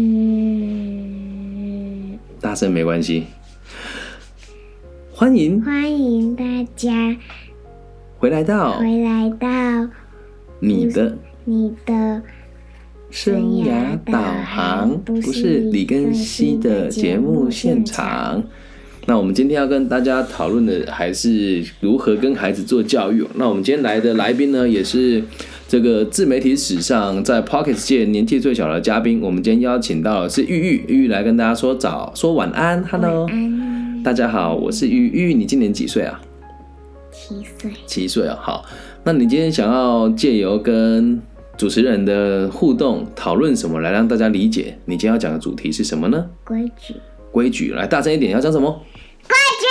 嗯，大声没关系。欢迎欢迎大家回来到回来到你的你的生涯导航，不是李根熙的节目现场。那我们今天要跟大家讨论的还是如何跟孩子做教育。那我们今天来的来宾呢，也是这个自媒体史上在 Pocket 界年纪最小的嘉宾。我们今天邀请到的是玉玉，玉玉来跟大家说早说晚安，Hello，安大家好，我是玉玉，你今年几岁啊？七岁七岁啊，好，那你今天想要借由跟主持人的互动讨论什么，来让大家理解你今天要讲的主题是什么呢？规矩规矩，来大声一点，要讲什么？规矩。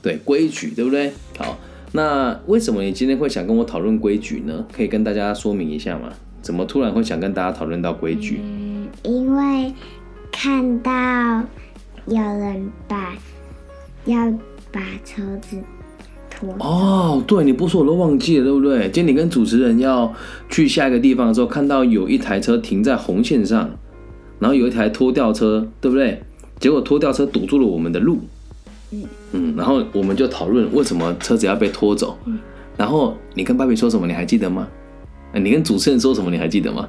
对，规矩，对不对？好，那为什么你今天会想跟我讨论规矩呢？可以跟大家说明一下吗？怎么突然会想跟大家讨论到规矩？嗯，因为看到有人把要把车子拖哦，对，你不说我都忘记了，对不对？今天你跟主持人要去下一个地方的时候，看到有一台车停在红线上，然后有一台拖吊车，对不对？结果拖吊车堵住了我们的路，嗯嗯，然后我们就讨论为什么车子要被拖走，嗯然后你跟芭比说什么，你还记得吗？呃你跟主持人说什么，你还记得吗？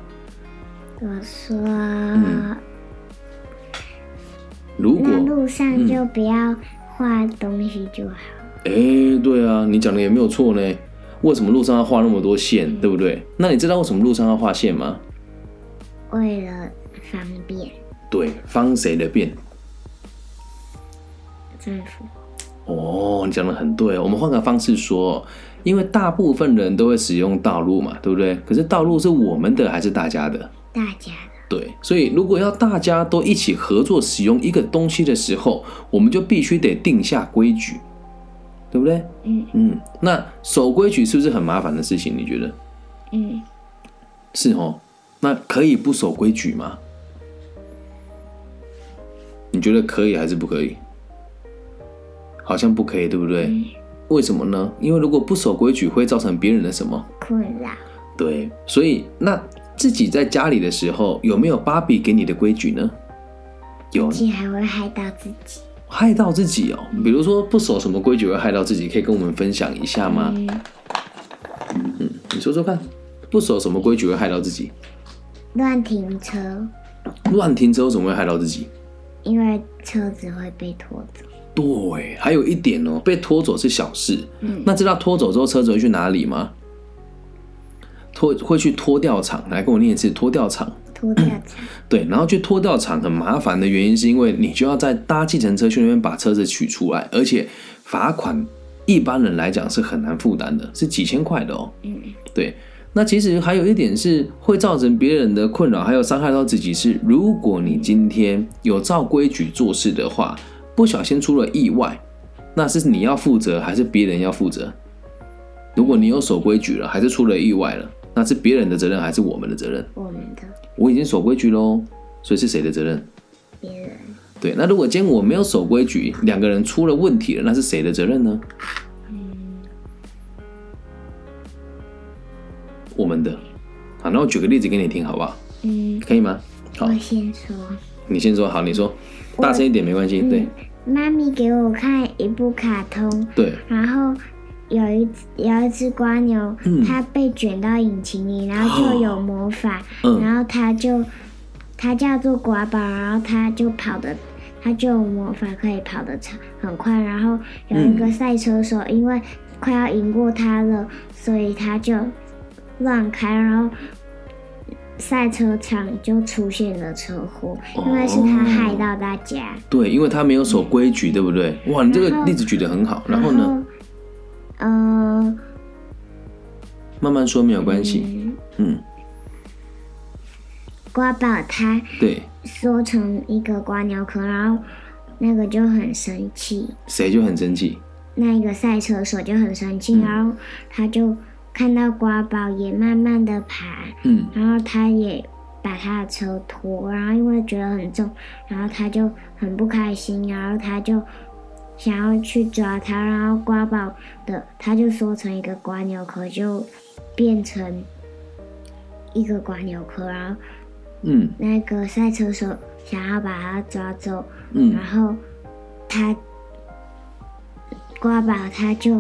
我说，嗯如果路上就不要画东西就好。哎，对啊，你讲的也没有错呢。为什么路上要画那么多线，对不对？那你知道为什么路上要画线吗？为了方便对，方谁的便？政府，哦，你讲的很对。我们换个方式说，因为大部分人都会使用道路嘛，对不对？可是道路是我们的还是大家的？大家的对，所以如果要大家都一起合作使用一个东西的时候，我们就必须得定下规矩，对不对？嗯嗯，那守规矩是不是很麻烦的事情？你觉得嗯，是哦？那可以不守规矩吗？你觉得可以还是不可以？好像不可以，对不对？为什么呢？因为如果不守规矩，会造成别人的什么？困扰对，所以那自己在家里的时候，有没有芭比给你的规矩呢？有自己还会害到自己。害到自己哦。比如说不守什么规矩会害到自己，可以跟我们分享一下吗？嗯，你说说看，不守什么规矩会害到自己？乱停车，乱停车怎么会害到自己？因为车子会被拖走。对，还有一点哦，被拖走是小事。嗯那知道拖走之后车子会去哪里吗？拖会去拖吊场，来跟我念一次拖吊场。拖吊车，对，然后去拖吊场很麻烦的原因是因为你就要在搭计程车去那边把车子取出来，而且罚款一般人来讲是很难负担的，是几千块的哦。嗯，对，那其实还有一点是会造成别人的困扰，还有伤害到自己是，如果你今天有照规矩做事的话，不小心出了意外，那是你要负责还是别人要负责？如果你有守规矩了，还是出了意外了，那是别人的责任还是我们的责任？我们的我已经守规矩喽，所以是谁的责任？别人，对，那如果今天我没有守规矩，两个人出了问题了，那是谁的责任呢？我们的。好，那我举个例子给你听，好不好？嗯，可以吗？好我，先说。你先说。好，你说，大声一点没关系。对。嗯，妈咪给我看一部卡通，对，然后有一有一只瓜牛，嗯。它被卷到引擎里，然后就有魔法，嗯。然后它就它叫做瓜宝，然后它就跑的，它就有魔法可以跑得长很快，然后有一个赛车手因为快要赢过它了，所以他就乱开，然后。赛车场就出现了车祸，因为是他害到大家。对，因为他没有守规矩，对不对？哇，你这个例子举得很好。然后呢，？呃，慢慢说没有关系。嗯嗯，瓜宝他对，缩成一个瓜牛壳，然后那个就很生气，谁就很生气。那一个赛车手就很生气，嗯然后他就看到瓜宝也慢慢的爬，嗯，然后他也把他的车拖，然后因为觉得很重，然后他就很不开心，然后他就想要去抓他，然后瓜宝的他就缩成一个瓜牛壳，就变成一个瓜牛壳，然后嗯，那个赛车手想要把他抓走，嗯。然后他瓜宝他就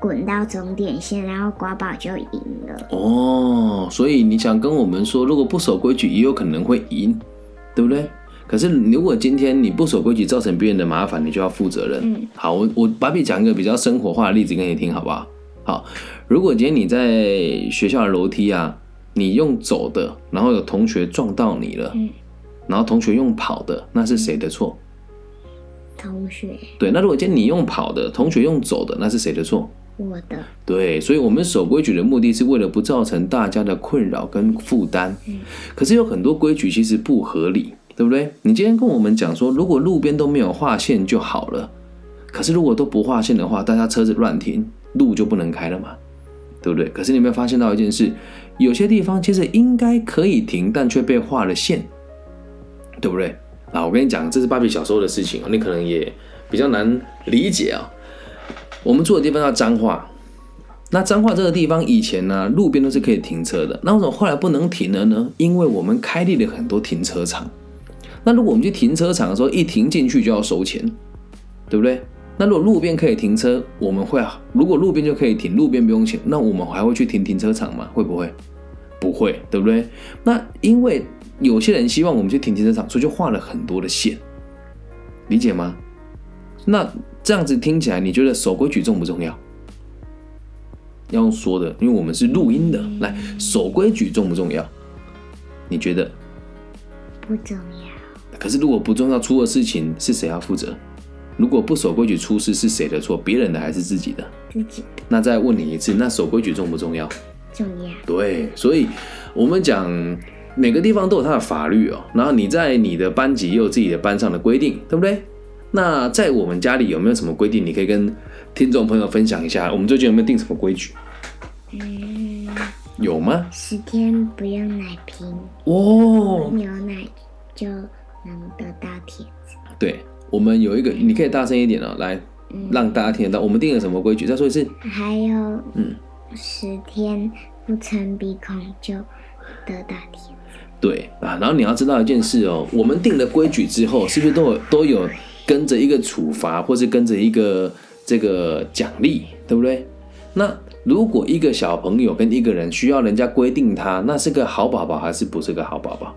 滚到终点线，然后瓜宝就赢了。哦，所以你想跟我们说，如果不守规矩，也有可能会赢，对不对？可是如果今天你不守规矩，造成别人的麻烦，你就要负责任。嗯，好，我我把比讲一个比较生活化的例子给你听，好不好？好，如果今天你在学校的楼梯啊，你用走的，然后有同学撞到你了，嗯然后同学用跑的，那是谁的错？同学，对，那如果今天你用跑的，同学用走的，那是谁的错？我的，对，所以我们守规矩的目的是为了不造成大家的困扰跟负担。可是有很多规矩其实不合理，对不对？你今天跟我们讲说，如果路边都没有划线就好了，可是如果都不划线的话，大家车子乱停，路就不能开了嘛，对不对？可是你有没有发现到一件事？有些地方其实应该可以停，但却被划了线，对不对？啊，我跟你讲，这是芭比小时候的事情，你可能也比较难理解啊。我们住的地方叫彰化，那彰化这个地方以前呢，路边都是可以停车的。那为什么后来不能停了呢？因为我们开立了很多停车场。那如果我们去停车场的时候，一停进去就要收钱，对不对？那如果路边可以停车，我们会啊？如果路边就可以停，路边不用钱，那我们还会去停停车场吗？会不会？不会，对不对？那因为有些人希望我们去停停车场，所以就画了很多的线，理解吗？那这样子听起来，你觉得守规矩重不重要？要用说的，因为我们是录音的，来守规矩重不重要？你觉得？不重要，可是如果不重要，出了事情是谁要负责？如果不守规矩出事是谁的错？别人的还是自己的？自己的那再问你一次，那守规矩重不重要？重要，对，所以我们讲每个地方都有它的法律哦。然后你在你的班级也有自己的班上的规定，对不对？那在我们家里有没有什么规定？你可以跟听众朋友分享一下。我们最近有没有定什么规矩？嗯，有吗？十天不用奶瓶，哦，牛奶就能得到铁子。对，我们有一个，你可以大声一点哦，来让大家听得到。我们定了什么规矩？再说一次。还有，嗯，十天不抻鼻孔就得到铁子。对啊，然后你要知道一件事哦，我们定了规矩之后，是不是都有都有跟着一个处罚，或是跟着一个这个奖励，对不对？那如果一个小朋友跟一个人需要人家规定他，那是个好宝宝还是不是个好宝宝？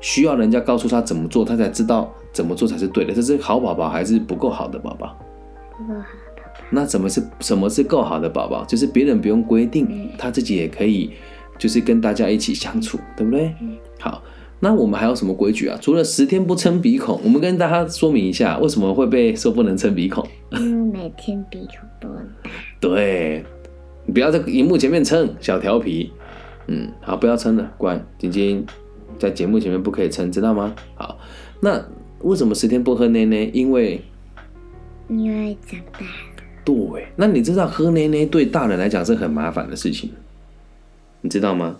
需要人家告诉他怎么做，他才知道怎么做才是对的。这是好宝宝还是不够好的宝宝？不够好，爸爸。那怎么是什么是够好的宝宝？就是别人不用规定嗯，他自己也可以，就是跟大家一起相处，对不对？嗯好，那我们还有什么规矩啊？除了十天不撑鼻孔，我们跟大家说明一下，为什么会被说不能撑鼻孔？因为每天鼻孔都很大。对，你不要在荧幕前面撑，小调皮。嗯，好，不要撑了，乖。晶晶在节目前面不可以撑，知道吗？好，那为什么十天不喝奶奶？因为因为长大了，对，那你知道喝奶奶对大人来讲是很麻烦的事情，你知道吗？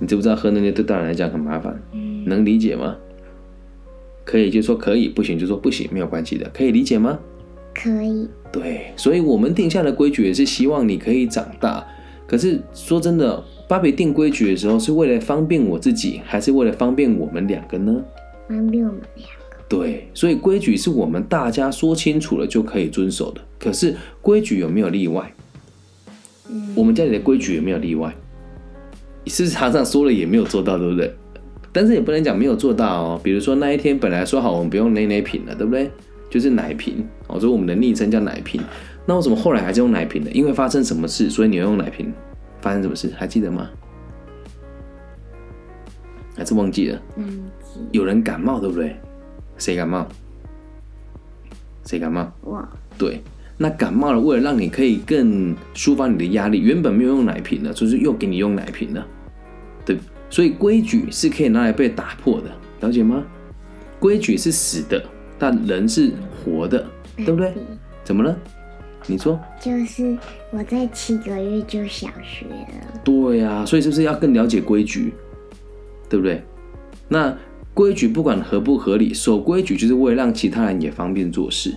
你知不知道喝那些对大人来讲很麻烦？嗯，能理解吗？可以就说可以，不行就说不行，没有关系的，可以理解吗？可以，对，所以我们定下的规矩也是希望你可以长大。可是说真的，芭比定规矩的时候是为了方便我自己，还是为了方便我们两个呢？方便我们两个。对，所以规矩是我们大家说清楚了就可以遵守的。可是规矩有没有例外？嗯，我们家里的规矩有没有例外？是不是常常说了也没有做到，对不对？但是也不能讲没有做到哦。比如说那一天本来说好我们不用奶奶瓶了，对不对？就是奶瓶哦，所以我们的昵称叫奶瓶。那为什么后来还是用奶瓶呢？因为发生什么事，所以你要用奶瓶。发生什么事还记得吗？还是忘记了？嗯有人感冒，对不对？谁感冒？谁感冒？哇，对，那感冒了，为了让你可以更抒发你的压力，原本没有用奶瓶的，就是又给你用奶瓶了，对，所以规矩是可以拿来被打破的，了解吗？规矩是死的，但人是活的，对不对？怎么了？你说？就是我在七个月就小学了，对呀、所以是不是要更了解规矩，对不对？那规矩不管合不合理，守规矩就是为了让其他人也方便做事，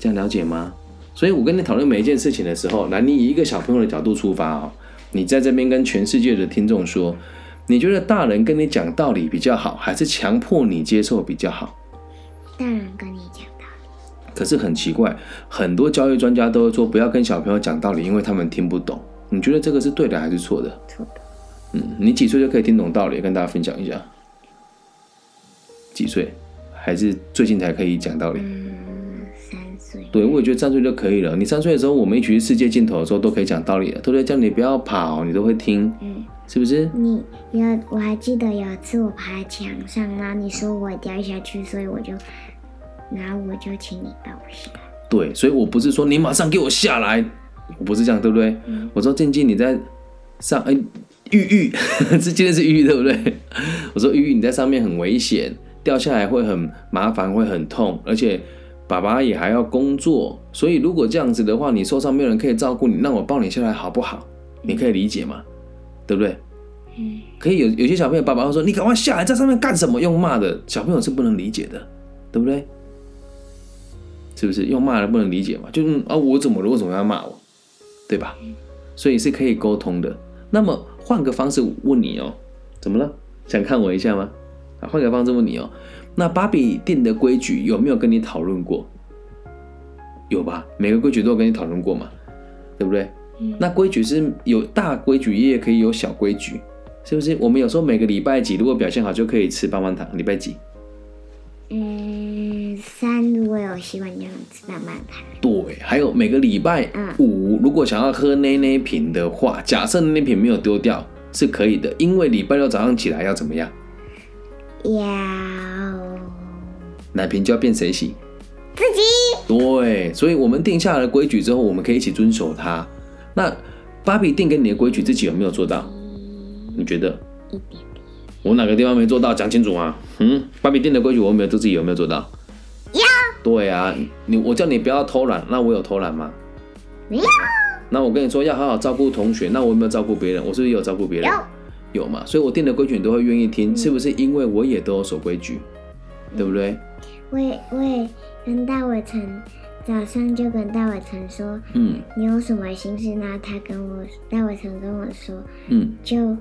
这样了解吗？所以我跟你讨论每一件事情的时候，来，你以一个小朋友的角度出发哦，你在这边跟全世界的听众说，你觉得大人跟你讲道理比较好，还是强迫你接受比较好？大人跟你讲道理，可是很奇怪，很多教育专家都会说不要跟小朋友讲道理，因为他们听不懂。你觉得这个是对的还是错的？错的。嗯，你几岁就可以听懂道理？跟大家分享一下。几岁？还是最近才可以讲道理？嗯，对，我也觉得三岁就可以了。你三岁的时候，我们一起去世界尽头的时候，都可以讲道理了，对不对？叫你不要跑，你都会听，嗯，是不是？你有我还记得有一次我爬在墙上，然后你说我掉下去，所以我就，然后我就请你帮我下来。对，所以我不是说你马上给我下来，我不是这样，对不对？嗯我说静静你在上，哎、玉玉这今天是玉玉对不对？我说玉玉你在上面很危险，掉下来会很麻烦，会很痛，而且爸爸也还要工作，所以如果这样子的话，你受伤没有人可以照顾你，那我抱你下来好不好？你可以理解吗？对不对？嗯，可以有有些小朋友爸爸会说你赶快下来，在上面干什么？用骂的小朋友是不能理解的，对不对？是不是用骂的不能理解嘛？就嗯啊，我怎么了？为什么要骂我？对吧？所以是可以沟通的。那么换个方式问你哦，怎么了？想看我一下吗？啊，换个方式问你哦，那芭比定的规矩有没有跟你讨论过？有吧？每个规矩都有跟你讨论过嘛，对不对？嗯那规矩是有大规矩，也可以有小规矩，是不是？我们有时候每个礼拜几，如果表现好，就可以吃棒棒糖。礼拜几？嗯，三如果有希望就能吃棒棒糖。对，还有每个礼拜嗯五，如果想要喝奶奶瓶的话，假设奶奶瓶没有丢掉是可以的，因为礼拜六早上起来要怎么样？要奶瓶就要变谁洗？自己对，所以我们定下来的规矩之后，我们可以一起遵守它。那芭比定给你的规矩，自己有没有做到？你觉得一点点。我哪个地方没做到？讲清楚啊！嗯，芭比定的规矩，我有没有自己有没有做到？有对啊，你我叫你不要偷懒，那我有偷懒吗？没有？那我跟你说要好好照顾同学，那我有没有照顾别人？我是不是有照顾别人？有有嘛？所以我定的规矩你都会愿意听，是不是？因为我也都有守规矩，对不对？我也我也跟大伟成早上就跟大伟成说，嗯你有什么心事呢？他跟我大伟成跟我说，嗯，就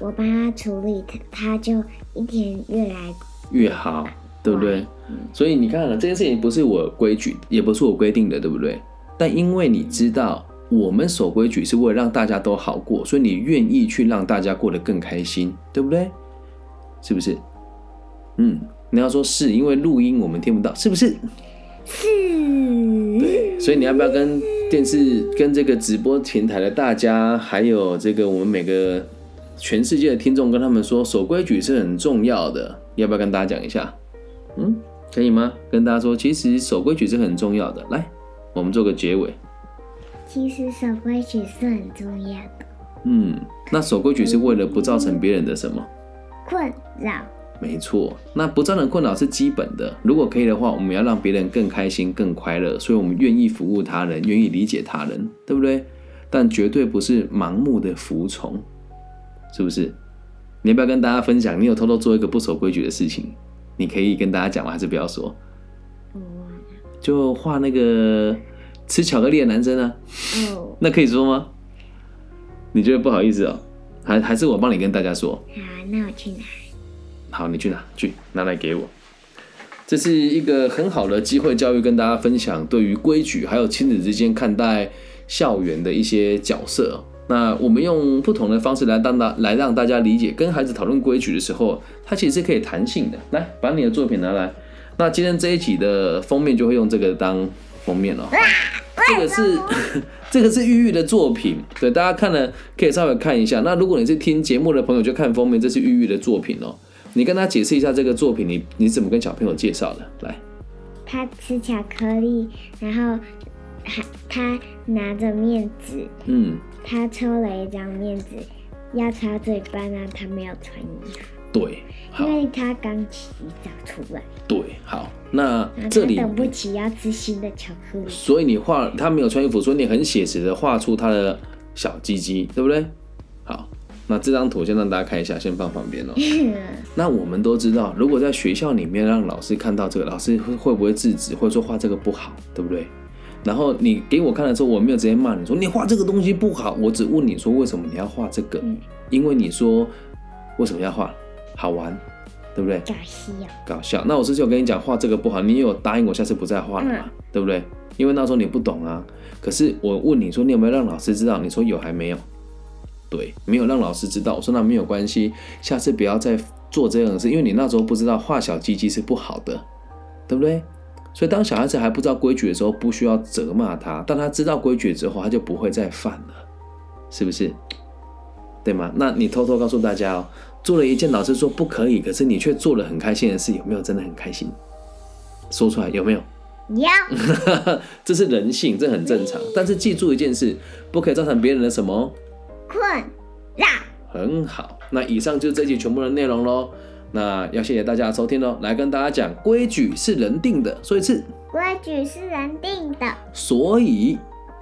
我帮他处理，他他就一天越来越好，对不对？所以你看了这件事情不是我规矩，也不是我规定的，对不对？但因为你知道我们守规矩是为了让大家都好过，所以你愿意去让大家过得更开心，对不对？是不是？嗯，你要说是因为录音我们听不到，是不是？是，对，所以你要不要跟电视、跟这个直播平台的大家，还有这个我们每个全世界的听众，跟他们说，守规矩是很重要的，要不要跟大家讲一下？嗯，可以吗？跟大家说，其实守规矩是很重要的。来，我们做个结尾。其实守规矩是很重要的，嗯，那守规矩是为了不造成别人的什么？困扰。没错，那不造成困扰是基本的。如果可以的话，我们要让别人更开心、更快乐，所以我们愿意服务他人，愿意理解他人，对不对？但绝对不是盲目的服从，是不是？你要不要跟大家分享？你有偷偷做一个不守规矩的事情？你可以跟大家讲吗？还是不要说？就画那个吃巧克力的男生啊，哦，那可以说吗？你觉得不好意思哦？还还是我帮你跟大家说？好，那我去拿。好，你去拿去拿来给我。这是一个很好的机会，教育跟大家分享对于规矩还有亲子之间看待校园的一些角色。那我们用不同的方式来当大来让大家理解，跟孩子讨论规矩的时候，它其实是可以弹性的。来，把你的作品拿来。那今天这一集的封面就会用这个当封面了。这个是 这个是玉玉的作品，对大家看了可以稍微看一下。那如果你是听节目的朋友，就看封面，这是玉玉的作品哦。你跟他解释一下这个作品，你你怎么跟小朋友介绍的？来，他吃巧克力，然后还他拿着面纸，嗯，他抽了一张面纸要擦嘴巴呢，他没有穿衣服，对，因，为他刚洗澡出来，对，好。那这里，等不起要吃新的巧克力。所以你画他没有穿衣服，所以你很写实的画出他的小鸡鸡，对不对？好，那这张图先让大家看一下，先放旁边哦。那我们都知道，如果在学校里面让老师看到这个，老师会会不会制止，或者说画这个不好，对不对？然后你给我看的时候，我没有直接骂你说你画这个东西不好，我只问你说为什么你要画这个，嗯因为你说为什么要画？好玩，对不对？搞笑。搞笑。那我之前有跟你讲画这个不好，你有答应我下次不再画了嘛？对不对？因为那时候你不懂啊。可是我问你说你有没有让老师知道？你说有还没有？对，没有让老师知道。我说那没有关系，下次不要再做这样的事，因为你那时候不知道画小鸡鸡是不好的，对不对？所以当小孩子还不知道规矩的时候，不需要责骂他；当他知道规矩之后，他就不会再犯了，是不是？对吗？那你偷偷告诉大家哦，做了一件老师说不可以，可是你却做了很开心的事，有没有真的很开心？说出来有没有？有。这是人性，这很正常。但是记住一件事，不可以造成别人的什么困扰。很好，那以上就是这集全部的内容喽。那要谢谢大家的收听喽，来跟大家讲，规矩是人定的，说一次，规矩是人定的，所以，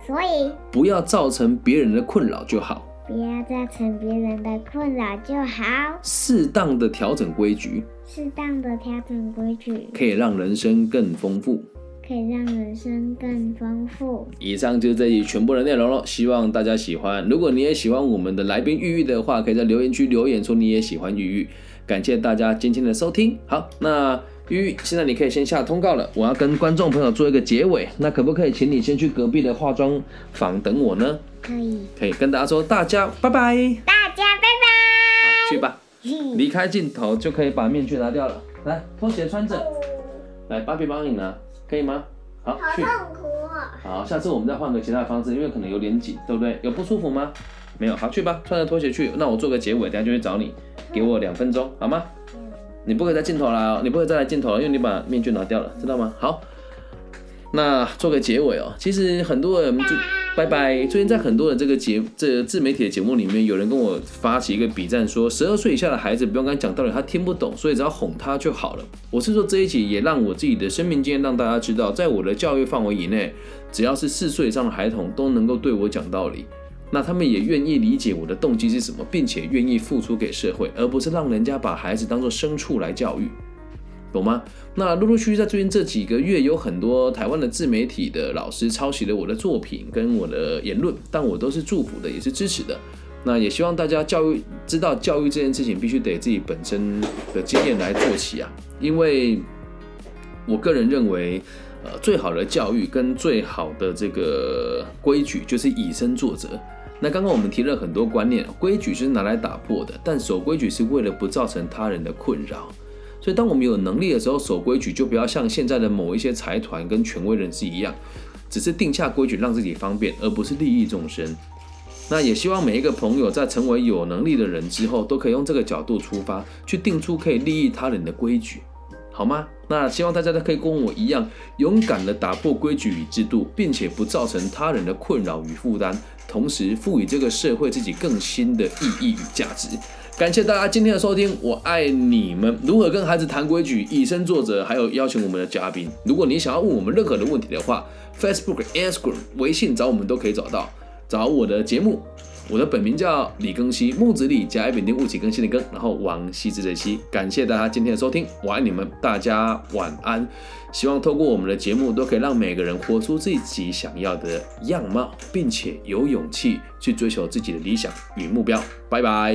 所以。不要造成别人的困扰就好，不要造成别人的困扰就好，适当的调整规矩，适当的调整规矩，可以让人生更丰富。可以让人生更丰富。以上就是这一全部的内容了，希望大家喜欢。如果你也喜欢我们的来宾玉玉的话，可以在留言区留言说你也喜欢玉玉。感谢大家今天的收听。好，那玉玉现在你可以先下通告了，我要跟观众朋友做一个结尾。那可不可以请你先去隔壁的化妆房等我呢？可以。可以跟大家说大家拜拜。大家拜拜。去吧。离开镜头就可以把面具拿掉了。来，拖鞋穿着。来，芭比帮你拿。可以吗？好，去。痛苦。好，下次我们再换个其他的方式，因为可能有点紧，对不对？有不舒服吗？没有。好，去吧，穿着拖鞋去。那我做个结尾，等下就去找你，给我两分钟，好吗？你不可以再镜头来哦，你不可以再来镜头了，因为你把面具拿掉了，知道吗？好。那做个结尾哦，其实很多人就拜拜。最近在很多的这个节这自媒体的节目里面，有人跟我发起一个比战，说十二岁以下的孩子不用跟他讲道理，他听不懂，所以只要哄他就好了。我是说这一集也让我自己的生命经验让大家知道，在我的教育范围以内，只要是四岁以上的孩童都能够对我讲道理，那他们也愿意理解我的动机是什么，并且愿意付出给社会，而不是让人家把孩子当做牲畜来教育。懂吗？那陆陆续续在最近这几个月，有很多台湾的自媒体的老师抄袭了我的作品跟我的言论，但我都是祝福的，也是支持的。那也希望大家教育知道，教育这件事情必须得自己本身的经验来做起啊。因为我个人认为，呃，最好的教育跟最好的这个规矩就是以身作则。那刚刚我们提了很多观念，规矩就是拿来打破的，但守规矩是为了不造成他人的困扰。所以，当我们有能力的时候，守规矩就不要像现在的某一些财团跟权威人士一样，只是定下规矩让自己方便，而不是利益众生。那也希望每一个朋友在成为有能力的人之后，都可以用这个角度出发，去定出可以利益他人的规矩，好吗？那希望大家都可以跟我一样，勇敢的打破规矩与制度，并且不造成他人的困扰与负担，同时赋予这个社会自己更新的意义与价值。感谢大家今天的收听，我爱你们。如何跟孩子谈规矩，以身作则，还有邀请我们的嘉宾。如果你想要问我们任何的问题的话，Facebook、Instagram、微信找我们都可以找到。找我的节目，我的本名叫李更新，木子李加一扁丁戊起更新的更，然后王羲之的羲。感谢大家今天的收听，我爱你们，大家晚安。希望透过我们的节目，都可以让每个人活出自己想要的样貌，并且有勇气去追求自己的理想与目标。拜拜。